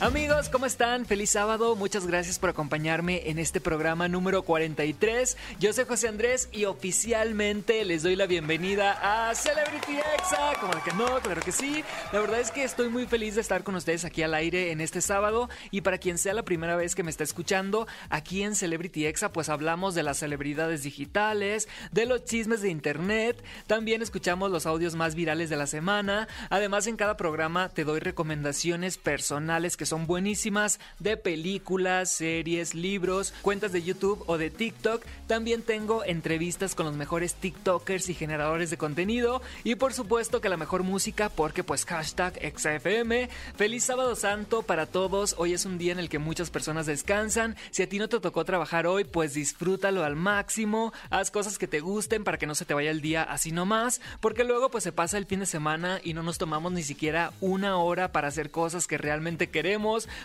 Amigos, ¿cómo están? Feliz sábado. Muchas gracias por acompañarme en este programa número 43. Yo soy José Andrés y oficialmente les doy la bienvenida a Celebrity Exa. Como que no, claro que sí. La verdad es que estoy muy feliz de estar con ustedes aquí al aire en este sábado. Y para quien sea la primera vez que me está escuchando, aquí en Celebrity Exa, pues hablamos de las celebridades digitales, de los chismes de internet. También escuchamos los audios más virales de la semana. Además, en cada programa te doy recomendaciones personales que son buenísimas de películas, series, libros, cuentas de YouTube o de TikTok. También tengo entrevistas con los mejores TikTokers y generadores de contenido. Y por supuesto que la mejor música porque pues hashtag XFM. Feliz sábado santo para todos. Hoy es un día en el que muchas personas descansan. Si a ti no te tocó trabajar hoy, pues disfrútalo al máximo. Haz cosas que te gusten para que no se te vaya el día así nomás. Porque luego pues se pasa el fin de semana y no nos tomamos ni siquiera una hora para hacer cosas que realmente queremos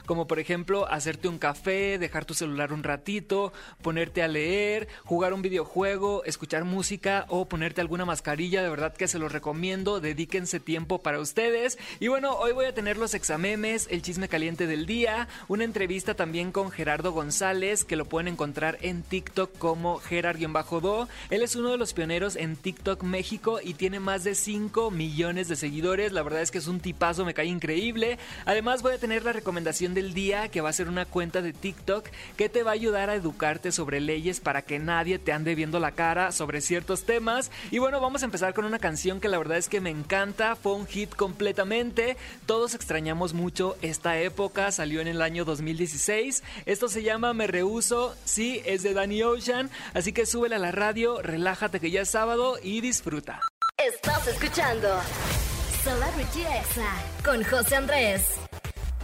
como por ejemplo hacerte un café, dejar tu celular un ratito, ponerte a leer, jugar un videojuego, escuchar música o ponerte alguna mascarilla, de verdad que se los recomiendo, dedíquense tiempo para ustedes. Y bueno, hoy voy a tener los examemes, el chisme caliente del día, una entrevista también con Gerardo González, que lo pueden encontrar en TikTok como Gerard-Do. Él es uno de los pioneros en TikTok México y tiene más de 5 millones de seguidores, la verdad es que es un tipazo, me cae increíble. Además voy a tener la recomendación del día, que va a ser una cuenta de TikTok que te va a ayudar a educarte sobre leyes para que nadie te ande viendo la cara sobre ciertos temas. Y bueno, vamos a empezar con una canción que la verdad es que me encanta, fue un hit completamente. Todos extrañamos mucho esta época, salió en el año 2016. Esto se llama Me Rehuso, sí, es de Danny Ocean, así que súbele a la radio, relájate que ya es sábado y disfruta. Estás escuchando Celebrity Exa con José Andrés.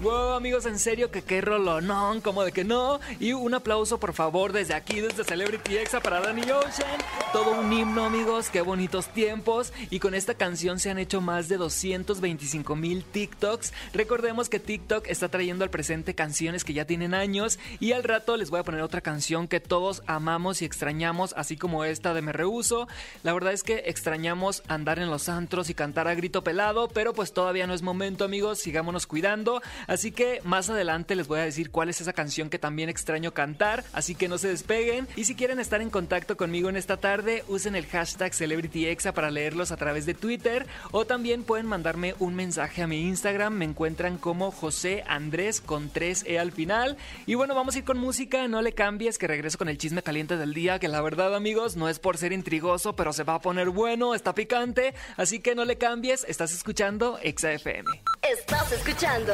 Wow, amigos, en serio que qué rolonón, como de que no. Y un aplauso, por favor, desde aquí, desde Celebrity Exa para Danny Ocean. Todo un himno, amigos, qué bonitos tiempos. Y con esta canción se han hecho más de 225 mil TikToks. Recordemos que TikTok está trayendo al presente canciones que ya tienen años. Y al rato les voy a poner otra canción que todos amamos y extrañamos, así como esta de Me Rehuso. La verdad es que extrañamos andar en los antros y cantar a grito pelado, pero pues todavía no es momento, amigos. Sigámonos cuidando. Así que más adelante les voy a decir cuál es esa canción que también extraño cantar, así que no se despeguen. Y si quieren estar en contacto conmigo en esta tarde, usen el hashtag CelebrityExa para leerlos a través de Twitter o también pueden mandarme un mensaje a mi Instagram, me encuentran como José Andrés con 3E al final. Y bueno, vamos a ir con música, no le cambies que regreso con el chisme caliente del día, que la verdad amigos no es por ser intrigoso, pero se va a poner bueno, está picante, así que no le cambies, estás escuchando Exa FM. Estás escuchando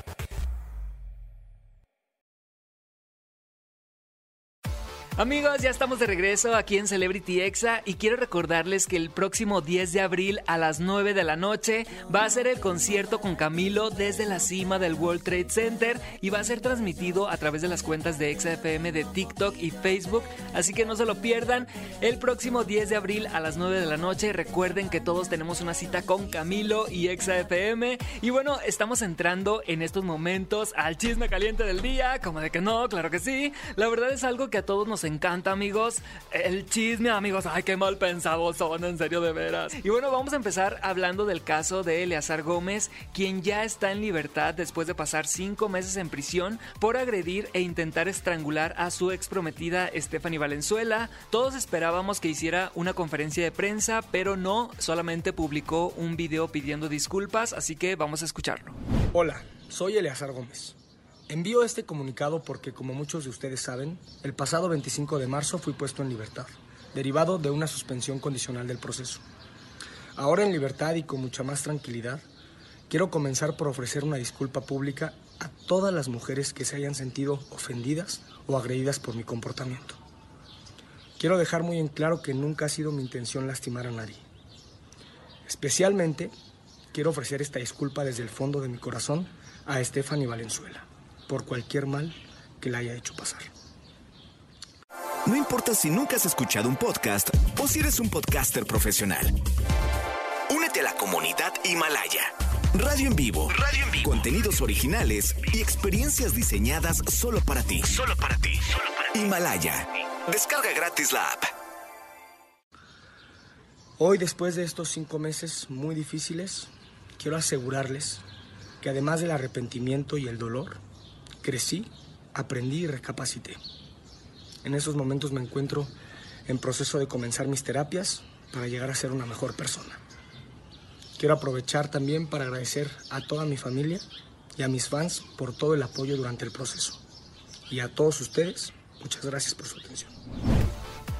Amigos, ya estamos de regreso aquí en Celebrity Exa y quiero recordarles que el próximo 10 de abril a las 9 de la noche va a ser el concierto con Camilo desde la cima del World Trade Center y va a ser transmitido a través de las cuentas de XFM de TikTok y Facebook, así que no se lo pierdan. El próximo 10 de abril a las 9 de la noche, recuerden que todos tenemos una cita con Camilo y XFM y bueno, estamos entrando en estos momentos al chisme caliente del día, como de que no, claro que sí. La verdad es algo que a todos nos amigos. El chisme, amigos. Ay, qué mal pensados son, en serio, de veras. Y bueno, vamos a empezar hablando del caso de Eleazar Gómez, quien ya está en libertad después de pasar cinco meses en prisión por agredir e intentar estrangular a su ex prometida Stephanie Valenzuela. Todos esperábamos que hiciera una conferencia de prensa, pero no, solamente publicó un video pidiendo disculpas, así que vamos a escucharlo. Hola, soy Eleazar Gómez. Envío este comunicado porque, como muchos de ustedes saben, el pasado 25 de marzo fui puesto en libertad, derivado de una suspensión condicional del proceso. Ahora en libertad y con mucha más tranquilidad, quiero comenzar por ofrecer una disculpa pública a todas las mujeres que se hayan sentido ofendidas o agredidas por mi comportamiento. Quiero dejar muy en claro que nunca ha sido mi intención lastimar a nadie. Especialmente, quiero ofrecer esta disculpa desde el fondo de mi corazón a Stephanie Valenzuela por cualquier mal que la haya hecho pasar. No importa si nunca has escuchado un podcast o si eres un podcaster profesional. Únete a la comunidad Himalaya. Radio en vivo. Radio en vivo. Contenidos originales y experiencias diseñadas solo para ti. Solo para ti. Himalaya. Descarga gratis la app. Hoy, después de estos cinco meses muy difíciles, quiero asegurarles que además del arrepentimiento y el dolor, crecí, aprendí y recapacité. En esos momentos me encuentro en proceso de comenzar mis terapias para llegar a ser una mejor persona. Quiero aprovechar también para agradecer a toda mi familia y a mis fans por todo el apoyo durante el proceso. Y a todos ustedes, muchas gracias por su atención.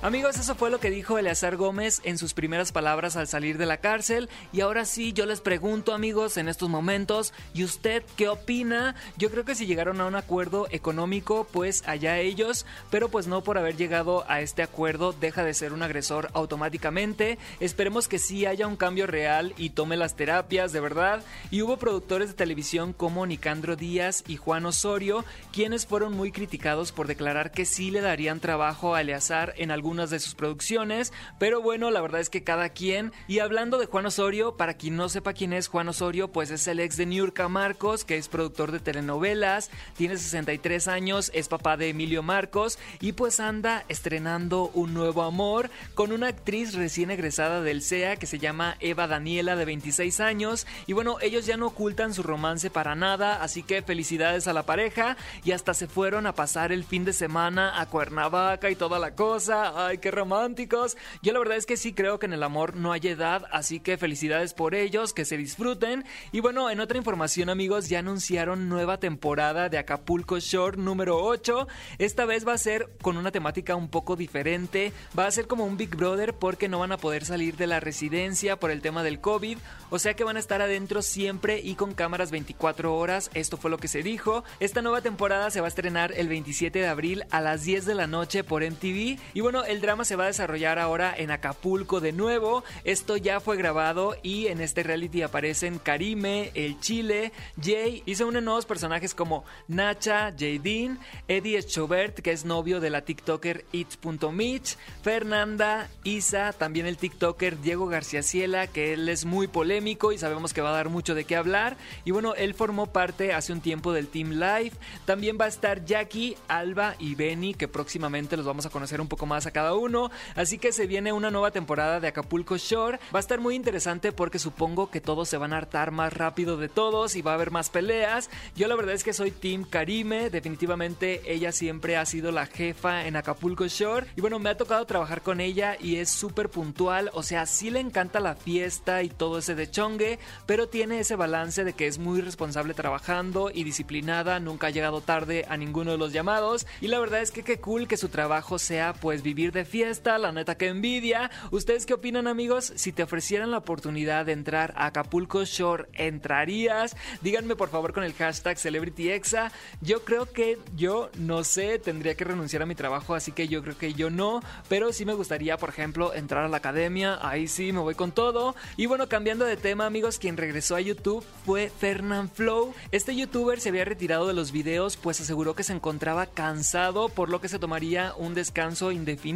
Amigos, eso fue lo que dijo Eleazar Gómez en sus primeras palabras al salir de la cárcel. Y ahora sí, yo les pregunto, amigos, en estos momentos, ¿y usted qué opina? Yo creo que si llegaron a un acuerdo económico, pues allá ellos, pero pues no por haber llegado a este acuerdo deja de ser un agresor automáticamente. Esperemos que sí haya un cambio real y tome las terapias, de verdad. Y hubo productores de televisión como Nicandro Díaz y Juan Osorio, quienes fueron muy criticados por declarar que sí le darían trabajo a Eleazar en algún de sus producciones, pero bueno, la verdad es que cada quien. Y hablando de Juan Osorio, para quien no sepa quién es Juan Osorio, pues es el ex de Niurka Marcos, que es productor de telenovelas, tiene 63 años, es papá de Emilio Marcos y pues anda estrenando un nuevo amor con una actriz recién egresada del CEA que se llama Eva Daniela de 26 años. Y bueno, ellos ya no ocultan su romance para nada, así que felicidades a la pareja. Y hasta se fueron a pasar el fin de semana a Cuernavaca y toda la cosa ay, qué románticos. Yo la verdad es que sí creo que en el amor no hay edad, así que felicidades por ellos, que se disfruten. Y bueno, en otra información amigos, ya anunciaron nueva temporada de Acapulco Shore número 8. Esta vez va a ser con una temática un poco diferente, va a ser como un Big Brother porque no van a poder salir de la residencia por el tema del COVID, o sea que van a estar adentro siempre y con cámaras 24 horas, esto fue lo que se dijo. Esta nueva temporada se va a estrenar el 27 de abril a las 10 de la noche por MTV y bueno, el drama se va a desarrollar ahora en Acapulco de nuevo. Esto ya fue grabado y en este reality aparecen Karime, el Chile, Jay y se unen nuevos personajes como Nacha, Jaydin, Eddie Eschobert, que es novio de la TikToker It's.Mitch, Fernanda, Isa, también el TikToker Diego García Ciela, que él es muy polémico y sabemos que va a dar mucho de qué hablar. Y bueno, él formó parte hace un tiempo del Team Live. También va a estar Jackie, Alba y Benny, que próximamente los vamos a conocer un poco más acá cada uno. Así que se viene una nueva temporada de Acapulco Shore. Va a estar muy interesante porque supongo que todos se van a hartar más rápido de todos y va a haber más peleas. Yo la verdad es que soy Team Karime. Definitivamente ella siempre ha sido la jefa en Acapulco Shore. Y bueno, me ha tocado trabajar con ella y es súper puntual. O sea, sí le encanta la fiesta y todo ese de chongue, pero tiene ese balance de que es muy responsable trabajando y disciplinada. Nunca ha llegado tarde a ninguno de los llamados. Y la verdad es que qué cool que su trabajo sea pues vivir de fiesta, la neta que envidia. ¿Ustedes qué opinan amigos? Si te ofrecieran la oportunidad de entrar a Acapulco Shore, ¿entrarías? Díganme por favor con el hashtag CelebrityExa. Yo creo que yo no sé, tendría que renunciar a mi trabajo, así que yo creo que yo no, pero sí me gustaría, por ejemplo, entrar a la academia, ahí sí me voy con todo. Y bueno, cambiando de tema amigos, quien regresó a YouTube fue Fernand Flow. Este youtuber se había retirado de los videos, pues aseguró que se encontraba cansado, por lo que se tomaría un descanso indefinido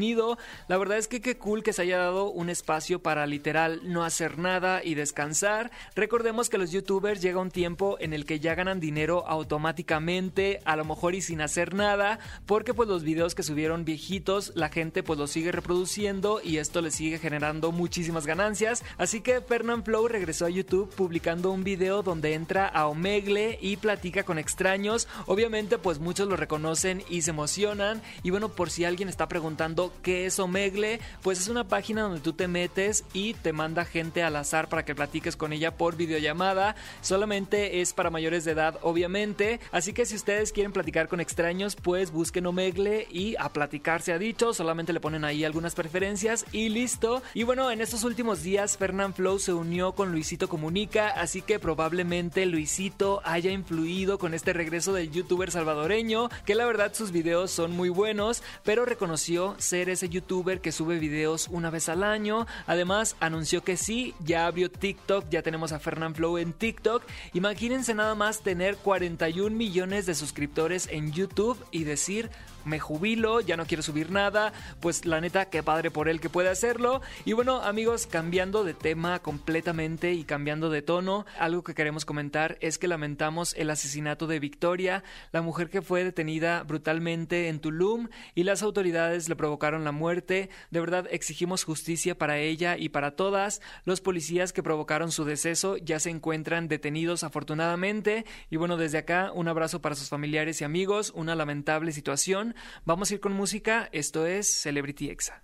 la verdad es que qué cool que se haya dado un espacio para literal no hacer nada y descansar. Recordemos que los youtubers llega un tiempo en el que ya ganan dinero automáticamente, a lo mejor y sin hacer nada, porque pues los videos que subieron viejitos, la gente pues los sigue reproduciendo y esto le sigue generando muchísimas ganancias. Así que Fernand Flow regresó a YouTube publicando un video donde entra a Omegle y platica con extraños. Obviamente pues muchos lo reconocen y se emocionan. Y bueno, por si alguien está preguntando ¿Qué es Omegle? Pues es una página donde tú te metes y te manda gente al azar para que platiques con ella por videollamada. Solamente es para mayores de edad, obviamente. Así que si ustedes quieren platicar con extraños, pues busquen Omegle y a platicar se ha dicho. Solamente le ponen ahí algunas preferencias y listo. Y bueno, en estos últimos días Fernand Flow se unió con Luisito Comunica, así que probablemente Luisito haya influido con este regreso del youtuber salvadoreño, que la verdad sus videos son muy buenos, pero reconoció ser ese youtuber que sube videos una vez al año. Además, anunció que sí, ya abrió TikTok, ya tenemos a Fernand Flow en TikTok. Imagínense nada más tener 41 millones de suscriptores en YouTube y decir me jubilo, ya no quiero subir nada, pues la neta, qué padre por él que puede hacerlo. Y bueno, amigos, cambiando de tema completamente y cambiando de tono, algo que queremos comentar es que lamentamos el asesinato de Victoria, la mujer que fue detenida brutalmente en Tulum y las autoridades le provocaron la muerte. De verdad, exigimos justicia para ella y para todas. Los policías que provocaron su deceso ya se encuentran detenidos afortunadamente. Y bueno, desde acá, un abrazo para sus familiares y amigos, una lamentable situación. Vamos a ir con música, esto es Celebrity Exa.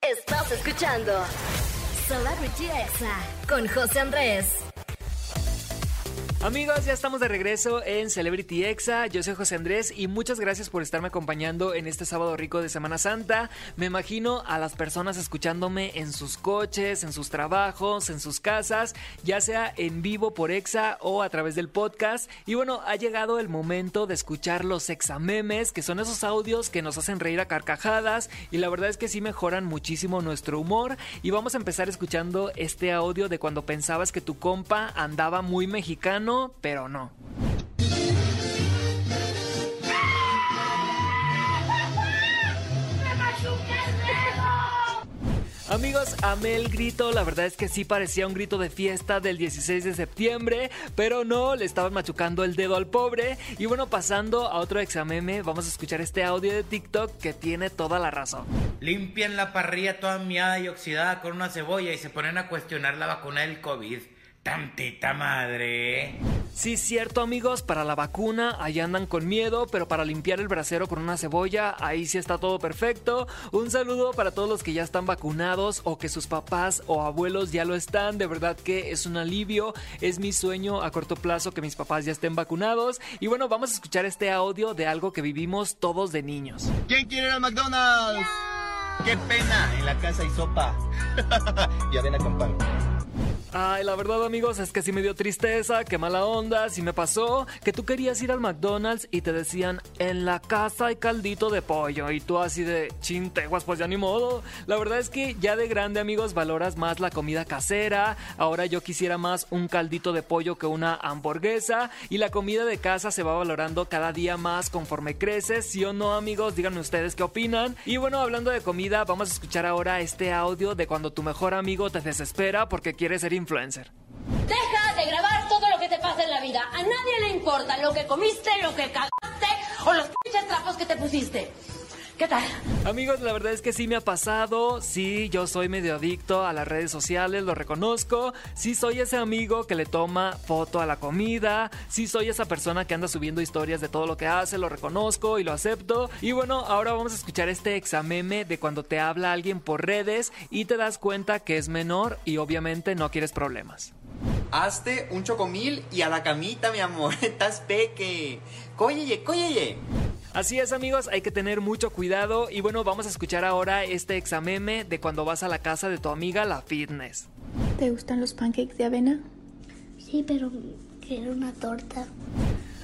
Estás escuchando Celebrity Exa con José Andrés. Amigos, ya estamos de regreso en Celebrity Exa. Yo soy José Andrés y muchas gracias por estarme acompañando en este sábado rico de Semana Santa. Me imagino a las personas escuchándome en sus coches, en sus trabajos, en sus casas, ya sea en vivo por Exa o a través del podcast. Y bueno, ha llegado el momento de escuchar los Examemes, que son esos audios que nos hacen reír a carcajadas y la verdad es que sí mejoran muchísimo nuestro humor. Y vamos a empezar escuchando este audio de cuando pensabas que tu compa andaba muy mexicano pero no. Amigos, amé el grito, la verdad es que sí parecía un grito de fiesta del 16 de septiembre, pero no, le estaban machucando el dedo al pobre. Y bueno, pasando a otro exameme, vamos a escuchar este audio de TikTok que tiene toda la razón. Limpian la parrilla toda miada y oxidada con una cebolla y se ponen a cuestionar la vacuna del COVID. Tantita madre. Sí, cierto amigos, para la vacuna ahí andan con miedo, pero para limpiar el brasero con una cebolla, ahí sí está todo perfecto. Un saludo para todos los que ya están vacunados o que sus papás o abuelos ya lo están, de verdad que es un alivio, es mi sueño a corto plazo que mis papás ya estén vacunados. Y bueno, vamos a escuchar este audio de algo que vivimos todos de niños. ¿Quién quiere ir al McDonald's? ¡Qué pena! En la casa hay sopa. ya ven a comprar. Ay, la verdad amigos es que sí me dio tristeza, qué mala onda, sí me pasó que tú querías ir al McDonald's y te decían, en la casa hay caldito de pollo y tú así de chinteguas, pues ya ni modo. La verdad es que ya de grande amigos valoras más la comida casera, ahora yo quisiera más un caldito de pollo que una hamburguesa y la comida de casa se va valorando cada día más conforme creces, ¿sí o no amigos? Díganme ustedes qué opinan. Y bueno, hablando de comida, vamos a escuchar ahora este audio de cuando tu mejor amigo te desespera porque quiere ser influencer. Deja de grabar todo lo que te pasa en la vida. A nadie le importa lo que comiste, lo que cagaste o los pinches trapos que te pusiste. ¿Qué tal? Amigos, la verdad es que sí me ha pasado. Sí, yo soy medio adicto a las redes sociales, lo reconozco. Sí soy ese amigo que le toma foto a la comida. Sí soy esa persona que anda subiendo historias de todo lo que hace, lo reconozco y lo acepto. Y bueno, ahora vamos a escuchar este exameme de cuando te habla alguien por redes y te das cuenta que es menor y obviamente no quieres problemas. Hazte un chocomil y a la camita, mi amor. Estás peque. Cóyeye, cóyeye. Así es amigos, hay que tener mucho cuidado y bueno, vamos a escuchar ahora este exameme de cuando vas a la casa de tu amiga la fitness. ¿Te gustan los pancakes de avena? Sí, pero quiero una torta.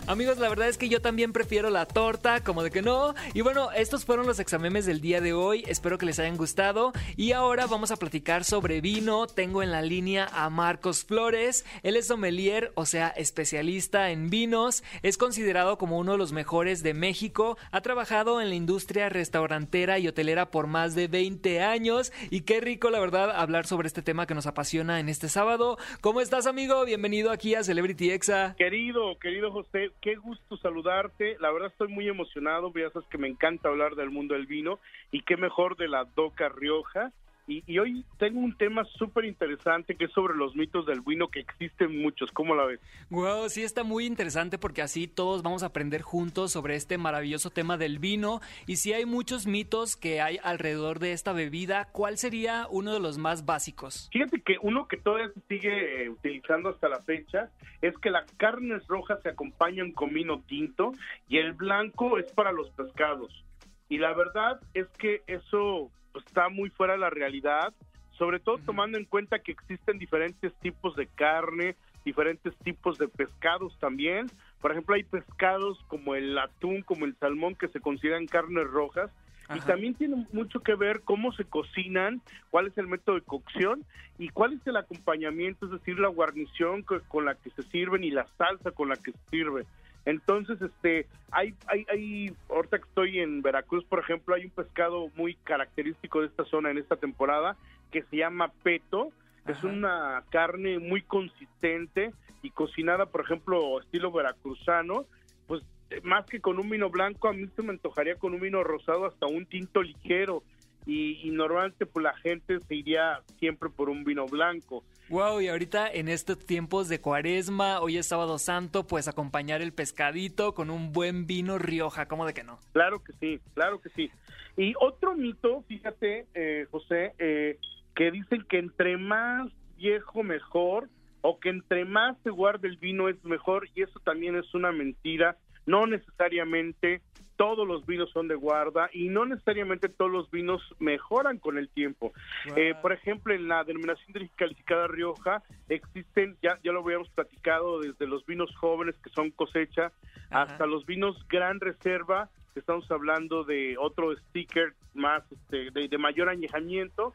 Amigos, la verdad es que yo también prefiero la torta, como de que no. Y bueno, estos fueron los examemes del día de hoy. Espero que les hayan gustado. Y ahora vamos a platicar sobre vino. Tengo en la línea a Marcos Flores. Él es sommelier, o sea, especialista en vinos. Es considerado como uno de los mejores de México. Ha trabajado en la industria restaurantera y hotelera por más de 20 años. Y qué rico, la verdad, hablar sobre este tema que nos apasiona en este sábado. ¿Cómo estás, amigo? Bienvenido aquí a Celebrity Exa. Querido, querido José, qué gusto saludarte. La verdad estoy muy emocionado, ya sabes que me encanta hablar del mundo del vino y qué mejor de la Doca Rioja. Y, y hoy tengo un tema súper interesante que es sobre los mitos del vino, que existen muchos. ¿Cómo la ves? Wow, sí está muy interesante porque así todos vamos a aprender juntos sobre este maravilloso tema del vino. Y si hay muchos mitos que hay alrededor de esta bebida, ¿cuál sería uno de los más básicos? Fíjate que uno que todavía se sigue eh, utilizando hasta la fecha es que las carnes rojas se acompañan con vino tinto y el blanco es para los pescados. Y la verdad es que eso pues, está muy fuera de la realidad, sobre todo tomando en cuenta que existen diferentes tipos de carne, diferentes tipos de pescados también. Por ejemplo, hay pescados como el atún, como el salmón, que se consideran carnes rojas. Y también tiene mucho que ver cómo se cocinan, cuál es el método de cocción y cuál es el acompañamiento, es decir, la guarnición co- con la que se sirven y la salsa con la que se sirve. Entonces, este, hay, hay, hay, ahorita que estoy en Veracruz, por ejemplo, hay un pescado muy característico de esta zona en esta temporada que se llama peto. Es una carne muy consistente y cocinada, por ejemplo, estilo veracruzano. Pues más que con un vino blanco, a mí se me antojaría con un vino rosado hasta un tinto ligero. Y, y normalmente pues la gente se iría siempre por un vino blanco. Wow, y ahorita en estos tiempos de cuaresma, hoy es sábado santo, pues acompañar el pescadito con un buen vino Rioja, ¿cómo de que no? Claro que sí, claro que sí. Y otro mito, fíjate, eh, José, eh, que dicen que entre más viejo mejor, o que entre más se guarde el vino es mejor, y eso también es una mentira. No necesariamente todos los vinos son de guarda y no necesariamente todos los vinos mejoran con el tiempo. Eh, por ejemplo, en la denominación de calificada Rioja existen, ya, ya lo habíamos platicado, desde los vinos jóvenes que son cosecha hasta los vinos gran reserva, que estamos hablando de otro sticker más este, de, de mayor añejamiento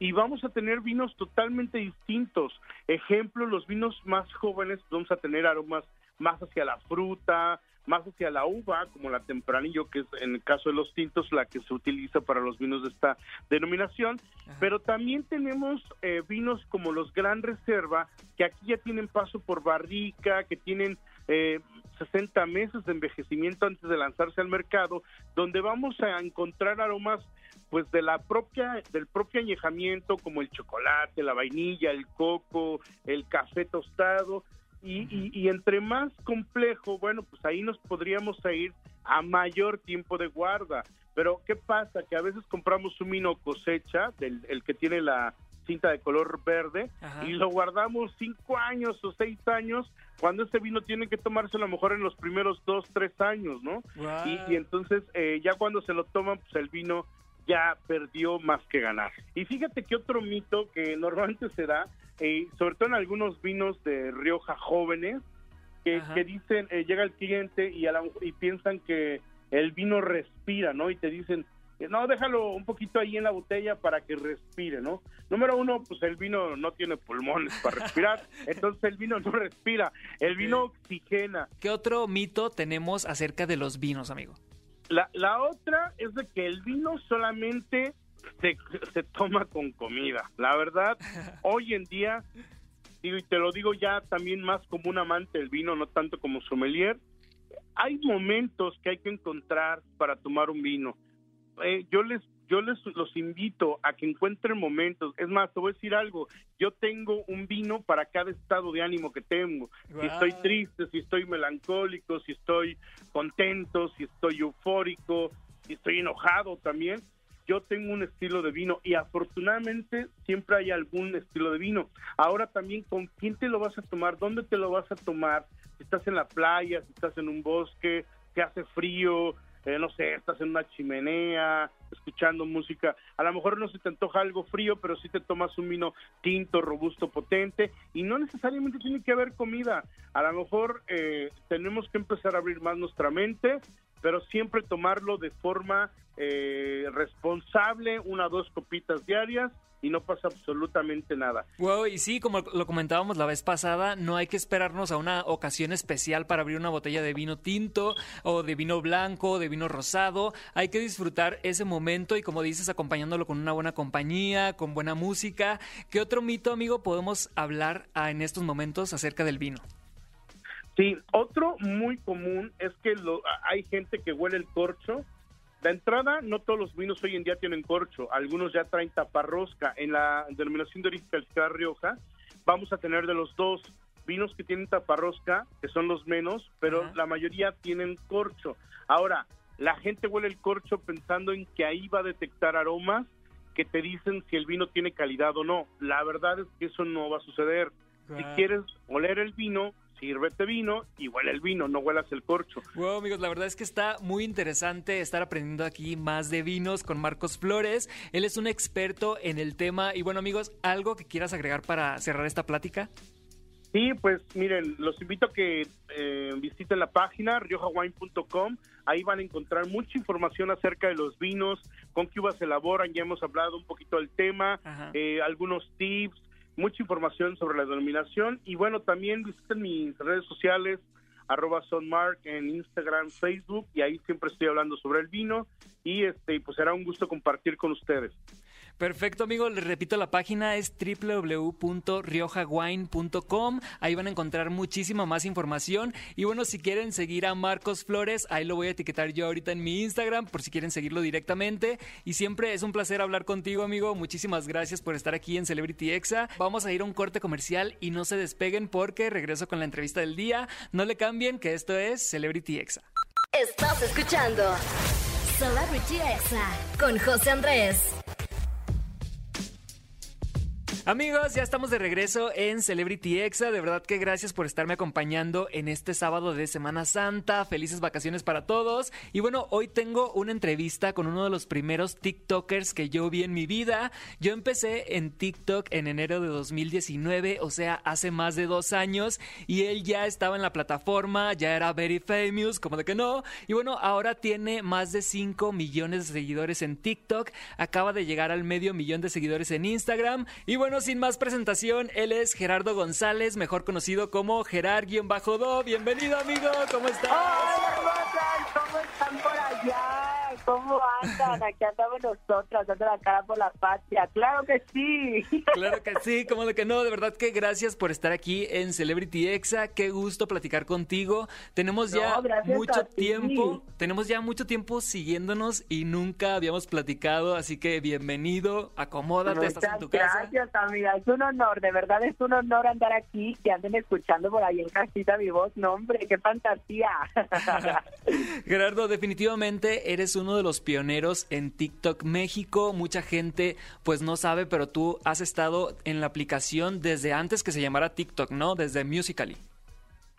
y vamos a tener vinos totalmente distintos. Ejemplo, los vinos más jóvenes vamos a tener aromas más hacia la fruta, más hacia la uva, como la tempranillo, que es en el caso de los tintos la que se utiliza para los vinos de esta denominación, pero también tenemos eh, vinos como los Gran Reserva, que aquí ya tienen paso por barrica, que tienen eh, 60 meses de envejecimiento antes de lanzarse al mercado, donde vamos a encontrar aromas pues de la propia del propio añejamiento como el chocolate, la vainilla, el coco, el café tostado y, y, entre más complejo, bueno, pues ahí nos podríamos ir a mayor tiempo de guarda. Pero ¿qué pasa? Que a veces compramos un vino cosecha, del, el que tiene la cinta de color verde, y lo guardamos cinco años o seis años, cuando ese vino tiene que tomarse a lo mejor en los primeros dos, tres años, ¿no? Y, y, entonces eh, ya cuando se lo toman, pues el vino ya perdió más que ganar. Y fíjate que otro mito que normalmente se da, eh, sobre todo en algunos vinos de Rioja jóvenes, que, dicen, eh, llega el cliente y, y piensan que el vino respira, ¿no? Y te dicen, eh, no, déjalo un poquito ahí en la botella para que respire, ¿no? Número uno, pues el vino no tiene pulmones para respirar, entonces el vino no respira, el vino oxigena. ¿Qué otro mito tenemos acerca de los vinos, amigo? La, la otra es de que el vino solamente se, se toma con comida. La verdad, hoy en día, digo, y te lo digo ya también más como un amante del vino, no tanto como sommelier, hay momentos que hay que encontrar para tomar un vino. Eh, yo les yo les los invito a que encuentren momentos. Es más, te voy a decir algo. Yo tengo un vino para cada estado de ánimo que tengo. Si estoy triste, si estoy melancólico, si estoy contento, si estoy eufórico, si estoy enojado también. Yo tengo un estilo de vino y afortunadamente siempre hay algún estilo de vino. Ahora también, ¿con quién te lo vas a tomar? ¿Dónde te lo vas a tomar? Si estás en la playa, si estás en un bosque, que hace frío, eh, no sé, estás en una chimenea, escuchando música, a lo mejor no se te antoja algo frío, pero sí te tomas un vino tinto, robusto, potente, y no necesariamente tiene que haber comida, a lo mejor eh, tenemos que empezar a abrir más nuestra mente, pero siempre tomarlo de forma eh, responsable, una o dos copitas diarias, y no pasa absolutamente nada. Wow, y sí, como lo comentábamos la vez pasada, no hay que esperarnos a una ocasión especial para abrir una botella de vino tinto o de vino blanco, de vino rosado. Hay que disfrutar ese momento y como dices, acompañándolo con una buena compañía, con buena música. ¿Qué otro mito, amigo, podemos hablar ah, en estos momentos acerca del vino? Sí, otro muy común es que lo, hay gente que huele el corcho de entrada, no todos los vinos hoy en día tienen corcho, algunos ya traen taparrosca. En la denominación de origen calificada Rioja, vamos a tener de los dos vinos que tienen taparrosca, que son los menos, pero la mayoría tienen corcho. Ahora, la gente huele el corcho pensando en que ahí va a detectar aromas que te dicen si el vino tiene calidad o no. La verdad es que eso no va a suceder. Si quieres oler el vino, sírvete vino y huele el vino, no huelas el corcho. Wow, amigos, la verdad es que está muy interesante estar aprendiendo aquí más de vinos con Marcos Flores. Él es un experto en el tema. Y bueno, amigos, ¿algo que quieras agregar para cerrar esta plática? Sí, pues miren, los invito a que eh, visiten la página riojawine.com. Ahí van a encontrar mucha información acerca de los vinos, con qué uvas se elaboran. Ya hemos hablado un poquito del tema, eh, algunos tips, mucha información sobre la denominación y bueno, también visiten mis redes sociales arroba sonmark en Instagram, Facebook, y ahí siempre estoy hablando sobre el vino, y este, pues será un gusto compartir con ustedes. Perfecto, amigo. Les repito, la página es www.riojawine.com. Ahí van a encontrar muchísima más información. Y bueno, si quieren seguir a Marcos Flores, ahí lo voy a etiquetar yo ahorita en mi Instagram, por si quieren seguirlo directamente. Y siempre es un placer hablar contigo, amigo. Muchísimas gracias por estar aquí en Celebrity Exa. Vamos a ir a un corte comercial y no se despeguen porque regreso con la entrevista del día. No le cambien, que esto es Celebrity Exa. Estás escuchando Celebrity Exa con José Andrés. Amigos, ya estamos de regreso en Celebrity Exa. De verdad que gracias por estarme acompañando en este sábado de Semana Santa. Felices vacaciones para todos. Y bueno, hoy tengo una entrevista con uno de los primeros TikTokers que yo vi en mi vida. Yo empecé en TikTok en enero de 2019, o sea, hace más de dos años. Y él ya estaba en la plataforma, ya era very famous, como de que no. Y bueno, ahora tiene más de 5 millones de seguidores en TikTok. Acaba de llegar al medio millón de seguidores en Instagram. Y bueno, sin más presentación, él es Gerardo González, mejor conocido como Gerard-Do. Bienvenido, amigo, ¿cómo estás? Hola, ¿cómo están por allá? ¿Cómo andan? Aquí andamos nosotros, dando la cara por la patria. ¡Claro que sí! Claro que sí, como de que no. De verdad que gracias por estar aquí en Celebrity Exa. Qué gusto platicar contigo. Tenemos ya mucho tiempo, tenemos ya mucho tiempo siguiéndonos y nunca habíamos platicado, así que bienvenido, acomódate, estás en tu casa. Gracias, amiga. Es un honor, de verdad es un honor andar aquí, que anden escuchando por ahí en casita mi voz. No, hombre, qué fantasía. Gerardo, definitivamente eres uno de los pioneros en TikTok México. Mucha gente pues no sabe, pero tú has estado en la aplicación desde antes que se llamara TikTok, ¿no? Desde Musical.ly.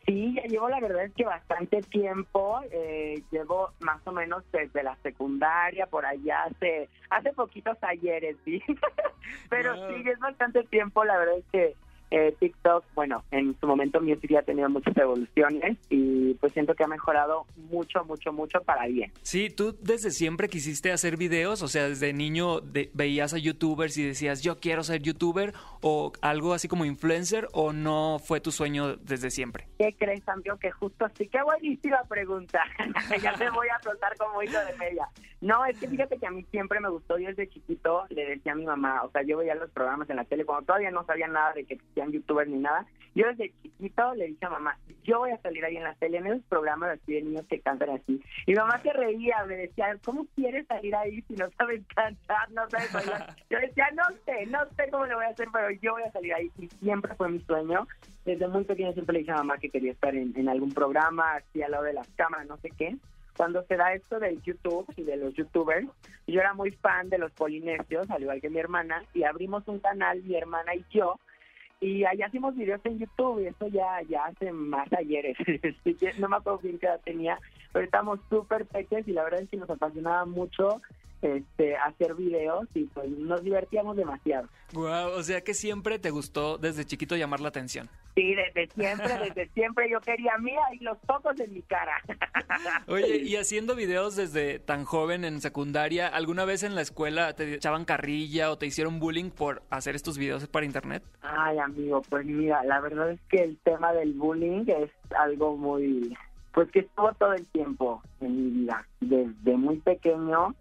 Sí, ya llevo la verdad es que bastante tiempo, eh, llevo más o menos desde la secundaria, por allá hace, hace poquitos ayeres, sí, pero sí, es bastante tiempo, la verdad es que eh, TikTok, bueno, en su momento Music ha tenido muchas evoluciones y pues siento que ha mejorado mucho, mucho, mucho para bien. Sí, tú desde siempre quisiste hacer videos, o sea, desde niño veías a youtubers y decías, yo quiero ser youtuber o algo así como influencer o no fue tu sueño desde siempre? ¿Qué crees, amigo? Que justo así, qué buenísima pregunta. ya te voy a contar como hilo de media. No, es que fíjate que a mí siempre me gustó, yo desde chiquito le decía a mi mamá, o sea, yo veía los programas en la tele cuando todavía no sabía nada de que existían youtubers ni nada. Yo desde chiquito le dije a mamá, yo voy a salir ahí en la tele, en esos programas así de niños que cantan así. Y mamá se reía, me decía, ¿cómo quieres salir ahí si no sabes cantar, no sabes bailar? Yo decía, no sé, no sé cómo lo voy a hacer, pero yo voy a salir ahí. Y siempre fue mi sueño. Desde muy pequeño siempre le dije a mamá que quería estar en, en algún programa, así al lado de las cámaras, no sé qué cuando se da esto del YouTube y de los youtubers, yo era muy fan de los polinesios, al igual que mi hermana, y abrimos un canal, mi hermana y yo, y allá hacemos videos en YouTube, y eso ya, ya hace más ayeres. no me acuerdo bien qué edad tenía, pero estamos súper pequeños y la verdad es que nos apasionaba mucho este, hacer videos y pues nos divertíamos demasiado. Wow, o sea que siempre te gustó desde chiquito llamar la atención. Sí, desde siempre, desde siempre yo quería, mira, y los focos en mi cara. Oye, y haciendo videos desde tan joven en secundaria, ¿alguna vez en la escuela te echaban carrilla o te hicieron bullying por hacer estos videos para internet? Ay, amigo, pues mira, la verdad es que el tema del bullying es algo muy, pues que estuvo todo el tiempo en mi vida. Desde muy pequeño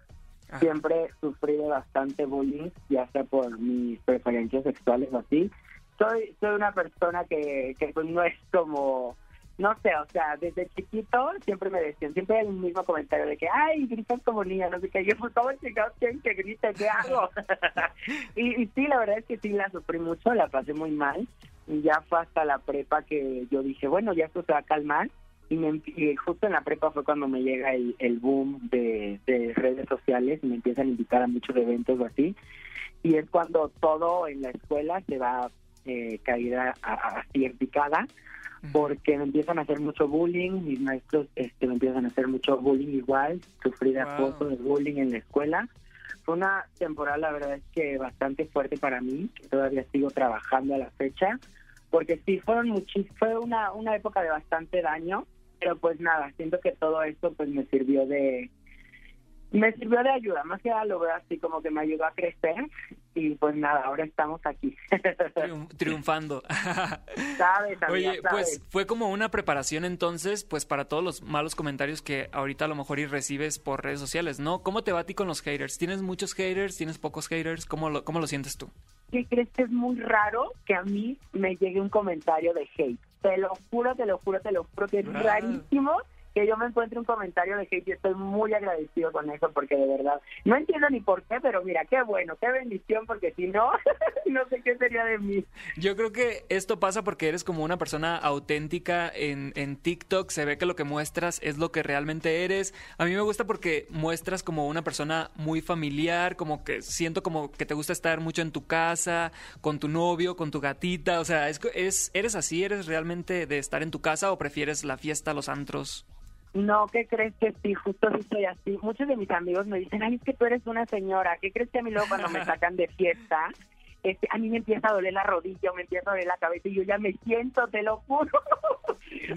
siempre sufrí de bastante bullying, ya sea por mis preferencias sexuales o así. Soy, soy una persona que, que pues no es como, no sé, o sea, desde chiquito siempre me decían, siempre hay el mismo comentario de que, ay, gritas como niña, no sé qué, yo pues todo chicos quieren que grite, ¿qué hago? y, y sí, la verdad es que sí la sufrí mucho, la pasé muy mal, y ya fue hasta la prepa que yo dije, bueno, ya esto se va a calmar, y, me, y justo en la prepa fue cuando me llega el, el boom de, de redes sociales y me empiezan a invitar a muchos eventos o así, y es cuando todo en la escuela se va eh, caída así en picada porque me empiezan a hacer mucho bullying, mis maestros este, me empiezan a hacer mucho bullying igual, sufrí de acoso, de bullying en la escuela. Fue una temporada, la verdad es que bastante fuerte para mí, que todavía sigo trabajando a la fecha, porque sí, fueron muchis, fue una, una época de bastante daño, pero pues nada, siento que todo esto pues me sirvió de, me sirvió de ayuda, más que nada lo veo así como que me ayudó a crecer y pues nada, ahora estamos aquí. triunfando. sabes, Oye, pues fue como una preparación entonces, pues para todos los malos comentarios que ahorita a lo mejor y recibes por redes sociales, ¿no? ¿Cómo te va a ti con los haters? ¿Tienes muchos haters? ¿Tienes pocos haters? ¿Cómo lo, cómo lo sientes tú? ¿Qué crees que es muy raro que a mí me llegue un comentario de hate? Te lo juro, te lo juro, te lo juro que es ah. rarísimo que yo me encuentre un comentario de hate y estoy muy agradecido con eso porque de verdad no entiendo ni por qué, pero mira, qué bueno, qué bendición porque si no, no sé qué sería de mí. Yo creo que esto pasa porque eres como una persona auténtica en, en TikTok, se ve que lo que muestras es lo que realmente eres. A mí me gusta porque muestras como una persona muy familiar, como que siento como que te gusta estar mucho en tu casa, con tu novio, con tu gatita, o sea, es, es eres así, eres realmente de estar en tu casa o prefieres la fiesta, los antros. No, ¿qué crees que sí? Justo sí soy así. Muchos de mis amigos me dicen, ay, es que tú eres una señora. ¿Qué crees que a mí luego cuando me sacan de fiesta, este, a mí me empieza a doler la rodilla o me empieza a doler la cabeza y yo ya me siento, te lo juro.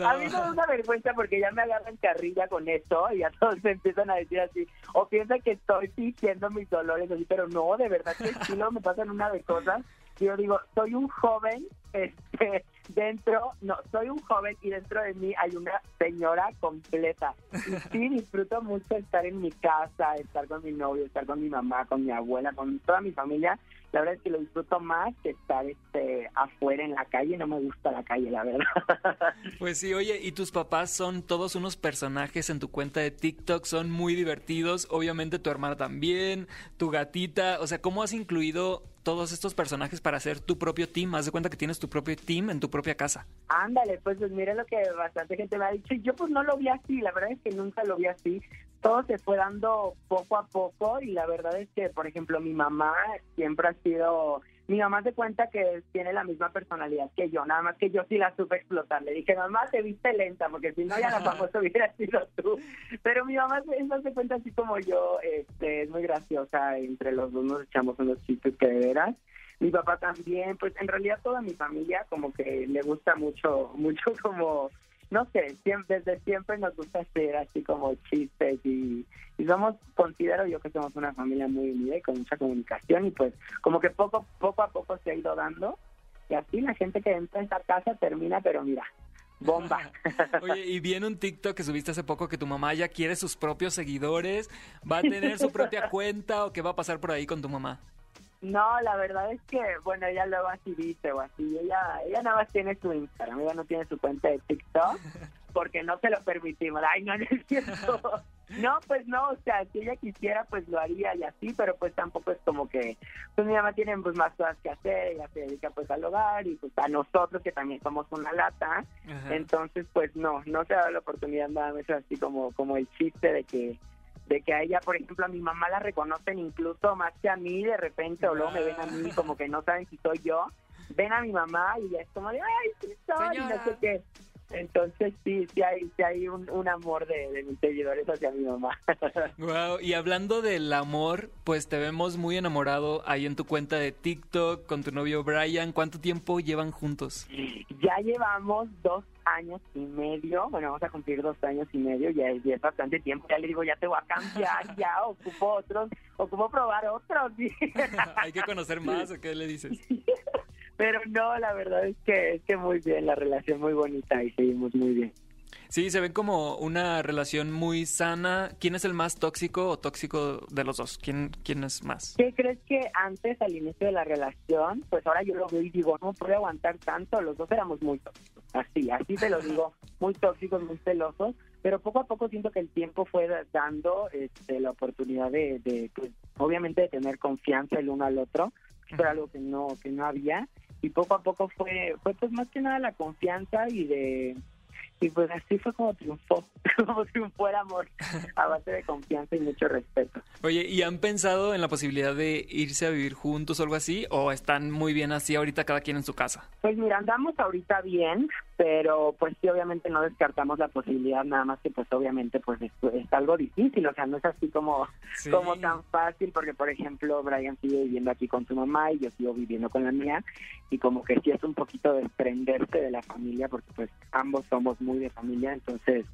A mí me da una vergüenza porque ya me agarran carrilla con esto y ya todos me empiezan a decir así, o piensan que estoy fingiendo mis dolores así, pero no, de verdad que sí, luego me pasan una de cosas. Yo digo, soy un joven, este, dentro, no, soy un joven y dentro de mí hay una señora completa. Y sí, disfruto mucho estar en mi casa, estar con mi novio, estar con mi mamá, con mi abuela, con toda mi familia. La verdad es que lo disfruto más que estar este, afuera en la calle. No me gusta la calle, la verdad. Pues sí, oye, y tus papás son todos unos personajes en tu cuenta de TikTok, son muy divertidos. Obviamente tu hermana también, tu gatita. O sea, ¿cómo has incluido todos estos personajes para hacer tu propio team? Haz de cuenta que tienes tu propio team en tu propia casa. Ándale, pues, pues mira lo que bastante gente me ha dicho. Yo pues no lo vi así, la verdad es que nunca lo vi así. Todo se fue dando poco a poco y la verdad es que, por ejemplo, mi mamá siempre ha sido mi mamá se cuenta que tiene la misma personalidad que yo, nada más que yo sí la supe explotar. Le dije, mamá, te viste lenta, porque si no ya la famosa hubiera sido tú. Pero mi mamá no se cuenta así como yo, este, es muy graciosa, entre los dos nos echamos unos chistes que de veras. Mi papá también, pues en realidad toda mi familia como que le gusta mucho, mucho como no sé, siempre, desde siempre nos gusta hacer así como chistes y, somos, considero yo que somos una familia muy unida y con mucha comunicación y pues como que poco, poco a poco se ha ido dando y así la gente que entra en esa casa termina, pero mira, bomba. Oye, y viene un TikTok que subiste hace poco que tu mamá ya quiere sus propios seguidores, va a tener su propia cuenta o qué va a pasar por ahí con tu mamá. No, la verdad es que, bueno, ella luego así dice o así. Ella, ella nada más tiene su Instagram, ella no tiene su cuenta de TikTok porque no se lo permitimos. Ay, no, no es cierto. No, pues no, o sea, si ella quisiera, pues lo haría y así, pero pues tampoco es como que, pues mi mamá tiene pues más cosas que hacer, ella se dedica pues al hogar y pues a nosotros que también somos una lata, entonces pues no, no se dado la oportunidad nada más así como, como el chiste de que de que a ella, por ejemplo, a mi mamá la reconocen incluso más que a mí de repente, o luego me ven a mí como que no saben si soy yo, ven a mi mamá y es como de, ay, sí soy, y no sé qué. Entonces sí, sí hay, sí hay un, un amor de, de, mis seguidores hacia mi mamá. Wow, y hablando del amor, pues te vemos muy enamorado ahí en tu cuenta de TikTok con tu novio Brian. ¿Cuánto tiempo llevan juntos? Ya llevamos dos años y medio, bueno, vamos a cumplir dos años y medio, ya es, ya es bastante tiempo, ya le digo, ya te voy a cambiar, ya ocupo otros, ocupo probar otros. Hay que conocer más, ¿o qué le dices? Pero no, la verdad es que, es que muy bien, la relación muy bonita y seguimos muy bien. Sí, se ven como una relación muy sana. ¿Quién es el más tóxico o tóxico de los dos? ¿Quién, quién es más? ¿Qué crees que antes, al inicio de la relación, pues ahora yo lo veo y digo, no puedo aguantar tanto, los dos éramos muy tóxicos, así, así te lo digo, muy tóxicos, muy celosos, pero poco a poco siento que el tiempo fue dando este, la oportunidad de, pues, obviamente, de tener confianza el uno al otro, que era algo que no, que no había, y poco a poco fue, fue pues más que nada la confianza y de y pues así fue como triunfó, como triunfó el amor a base de confianza y mucho respeto. Oye, ¿y han pensado en la posibilidad de irse a vivir juntos o algo así? ¿O están muy bien así ahorita cada quien en su casa? Pues mira, andamos ahorita bien, pero pues sí obviamente no descartamos la posibilidad nada más que pues obviamente pues es, es algo difícil o sea no es así como Sí. como tan fácil porque por ejemplo Brian sigue viviendo aquí con su mamá y yo sigo viviendo con la mía y como que sí es un poquito desprenderse de la familia porque pues ambos somos muy de familia entonces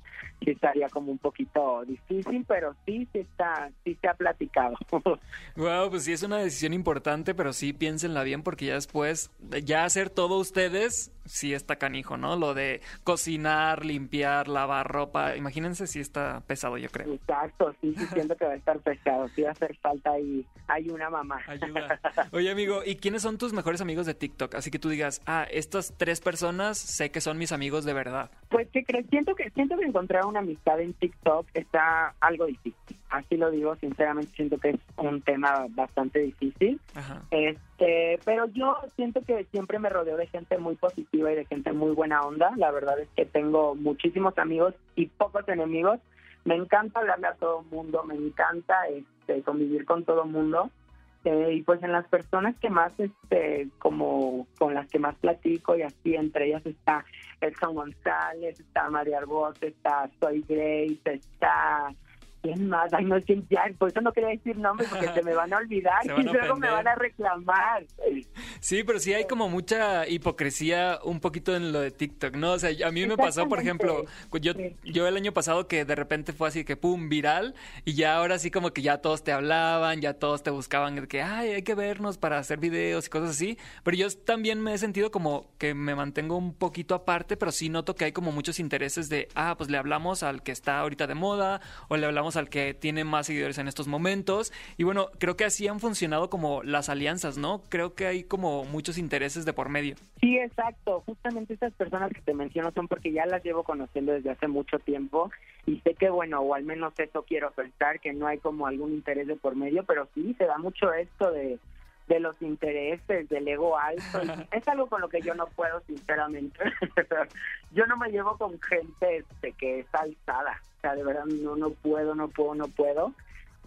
sí estaría como un poquito difícil pero sí sí está sí se ha platicado Wow, pues sí es una decisión importante, pero sí piénsenla bien porque ya después, ya hacer todo ustedes, sí está canijo, ¿no? Lo de cocinar, limpiar, lavar ropa, imagínense si está pesado, yo creo. exacto sí sí siento que va a estar pesado sí va a hacer falta y hay una mamá Ayuda. Oye, amigo, ¿y quiénes son tus mejores amigos de TikTok? Así que tú digas, ah, estas tres personas sé que son mis amigos de verdad. Pues que crees, siento que siento que encontrar una amistad en TikTok está algo difícil. Así lo digo, sinceramente siento que es un tema bastante difícil. Ajá. Este, pero yo siento que siempre me rodeo de gente muy positiva y de gente muy buena onda. La verdad es que tengo muchísimos amigos y pocos enemigos. Me encanta hablarle a todo mundo, me encanta este, convivir con todo mundo. Eh, y pues en las personas que más, este, como con las que más platico y así, entre ellas está Edson González, está María Arbós, está Soy Grace, está... ¿Quién más? Ay, no sé, ya, por eso no quería decir nombres porque se me van a olvidar y luego me van a reclamar. Sí, pero sí hay como mucha hipocresía un poquito en lo de TikTok, ¿no? O sea, a mí me pasó, por ejemplo, yo, yo el año pasado que de repente fue así que pum, viral, y ya ahora sí como que ya todos te hablaban, ya todos te buscaban de que, ay, hay que vernos para hacer videos y cosas así, pero yo también me he sentido como que me mantengo un poquito aparte, pero sí noto que hay como muchos intereses de, ah, pues le hablamos al que está ahorita de moda, o le hablamos al que tiene más seguidores en estos momentos, y bueno, creo que así han funcionado como las alianzas, ¿no? Creo que hay como muchos intereses de por medio. Sí, exacto. Justamente estas personas que te menciono son porque ya las llevo conociendo desde hace mucho tiempo y sé que, bueno, o al menos eso quiero pensar, que no hay como algún interés de por medio, pero sí se da mucho esto de, de los intereses, del ego alto. es algo con lo que yo no puedo, sinceramente. yo no me llevo con gente este, que es alzada. O sea, de verdad, no, no puedo, no puedo, no puedo.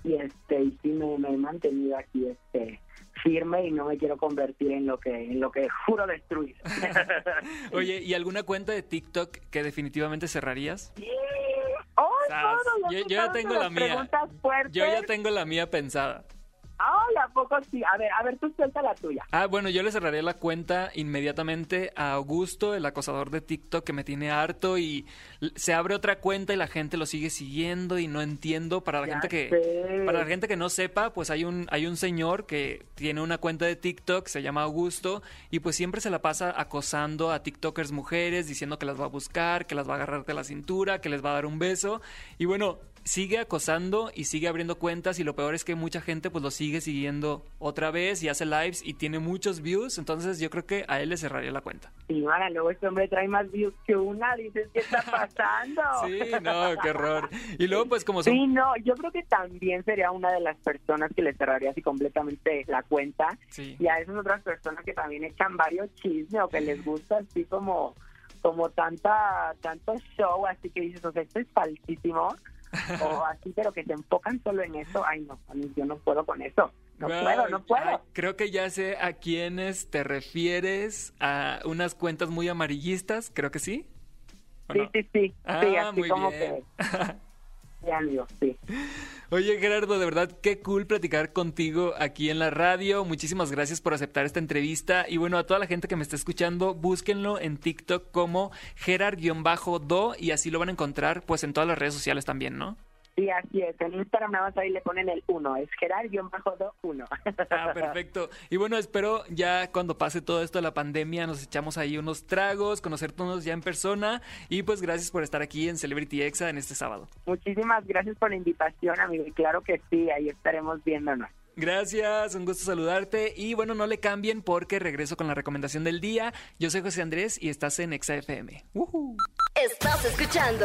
Y este y sí me, me he mantenido aquí este firme y no me quiero convertir en lo que en lo que juro destruir. Oye, ¿y alguna cuenta de TikTok que definitivamente cerrarías? ¡Oh, Sas. no, Yo, ya yo ya empezaron tengo la mía. fuertes. Yo ya tengo la mía pensada. ¡Ay, a poco sí! A ver, a ver, tú suelta la tuya. Ah, bueno, yo le cerraré la cuenta inmediatamente a Augusto, el acosador de TikTok que me tiene harto y se abre otra cuenta y la gente lo sigue siguiendo y no entiendo para la Ya gente que para la gente que no sepa, pues hay un hay un señor que tiene una cuenta de TikTok, se llama Augusto y pues siempre se la pasa acosando a TikTokers mujeres diciendo que las va a buscar, que las va a agarrar de la cintura, que les va a dar un beso y bueno, sigue acosando y sigue abriendo cuentas y lo peor es que mucha gente pues lo sigue siguiendo otra vez y hace lives y tiene muchos views, entonces yo creo que a él le cerraría la cuenta. Y mara, luego este hombre trae más views que una. Dices, ¿qué está pasando? Sí, no, qué horror. Y luego pues como son Sí, no, yo creo que también sería una de las personas que le cerraría así completamente la cuenta. Sí. Y a esas otras personas que también echan varios chismes o que les gusta así como como tanta tanto show, así que dices, o sea, esto es falsísimo. O así, pero que se enfocan solo en eso. Ay, no, a mí yo no puedo con eso. No puedo, no puedo. ay, creo que ya sé a quiénes te refieres, a unas cuentas muy amarillistas, creo que sí. ¿O Sí, no? sí, sí. Ah, sí, así muy como bien. que. Amigo, sí. Oye, Gerardo, de verdad, qué cool platicar contigo aquí en la radio. Muchísimas gracias por aceptar esta entrevista. Y bueno, a toda la gente que me está escuchando, búsquenlo en TikTok como Gerard-Do y así lo van a encontrar pues en todas las redes sociales también, ¿no? Sí, así es. En Instagram nada más ahí le ponen el 1. Es Gerard-1. Ah, perfecto. Y bueno, espero ya cuando pase todo esto de la pandemia nos echamos ahí unos tragos, conocernos ya en persona y pues gracias por estar aquí en Celebrity Exa en este sábado. Muchísimas gracias por la invitación, amigo. Y claro que sí, ahí estaremos viéndonos. Gracias, un gusto saludarte y bueno, no le cambien porque regreso con la recomendación del día. Yo soy José Andrés y estás en Exa FM. ¡Woohoo! Estás escuchando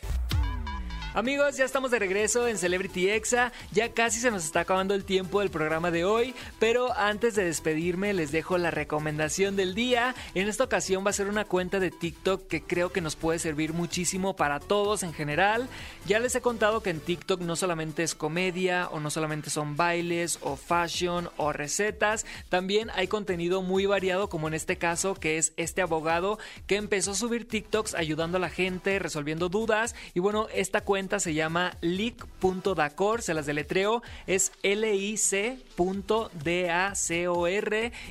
Amigos, ya estamos de regreso en Celebrity Exa. Ya casi se nos está acabando el tiempo del programa de hoy, pero antes de despedirme les dejo la recomendación del día. En esta ocasión va a ser una cuenta de TikTok que creo que nos puede servir muchísimo para todos en general. Ya les he contado que en TikTok no solamente es comedia o no solamente son bailes o fashion o recetas, también hay contenido muy variado como en este caso que es este abogado que empezó a subir TikToks ayudando a la gente, resolviendo dudas y bueno, esta cuenta se llama lic.dacor, se las deletreo, es L-I-C.D-A-C-O-R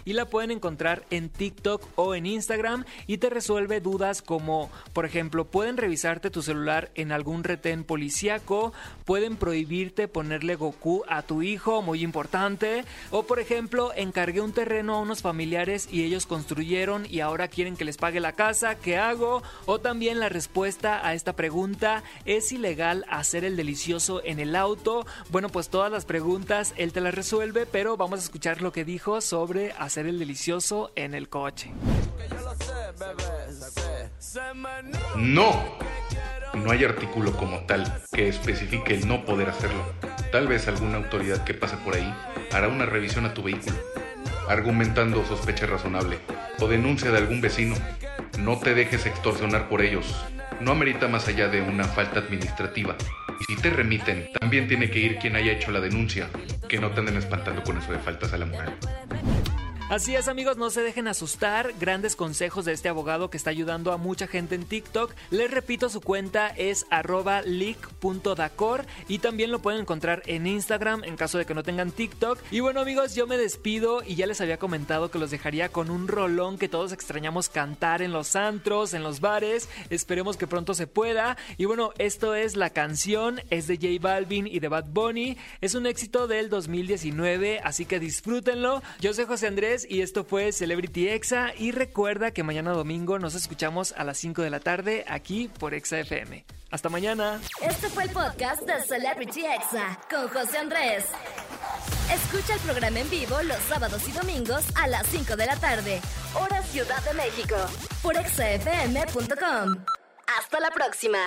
y la pueden encontrar en TikTok o en Instagram y te resuelve dudas como, por ejemplo, pueden revisarte tu celular en algún retén policíaco, pueden prohibirte ponerle Goku a tu hijo, muy importante, o por ejemplo, encargué un terreno a unos familiares y ellos construyeron y ahora quieren que les pague la casa, ¿qué hago? O también la respuesta a esta pregunta, ¿es ilegal hacer el delicioso en el auto? Bueno, pues todas las preguntas él te las resuelve, pero vamos a escuchar lo que dijo sobre hacer el delicioso en el coche. No. No hay artículo como tal que especifique el no poder hacerlo. Tal vez alguna autoridad que pase por ahí hará una revisión a tu vehículo, argumentando sospecha razonable o denuncia de algún vecino. No te dejes extorsionar por ellos no amerita más allá de una falta administrativa. Y si te remiten, también tiene que ir quien haya hecho la denuncia, que no te anden espantando con eso de faltas a la moral. Así es amigos, no se dejen asustar, grandes consejos de este abogado que está ayudando a mucha gente en TikTok. Les repito, su cuenta es arroba leak.dacor y también lo pueden encontrar en Instagram en caso de que no tengan TikTok. Y bueno amigos, yo me despido y ya les había comentado que los dejaría con un rolón que todos extrañamos cantar en los antros, en los bares. Esperemos que pronto se pueda. Y bueno, esto es la canción, es de J Balvin y de Bad Bunny. Es un éxito del 2019, así que disfrútenlo. Yo soy José Andrés y esto fue Celebrity Exa y recuerda que mañana domingo nos escuchamos a las 5 de la tarde aquí por Exa FM. Hasta mañana. Este fue el podcast de Celebrity Exa con José Andrés. Escucha el programa en vivo los sábados y domingos a las 5 de la tarde, hora Ciudad de México, por exafm.com. Hasta la próxima.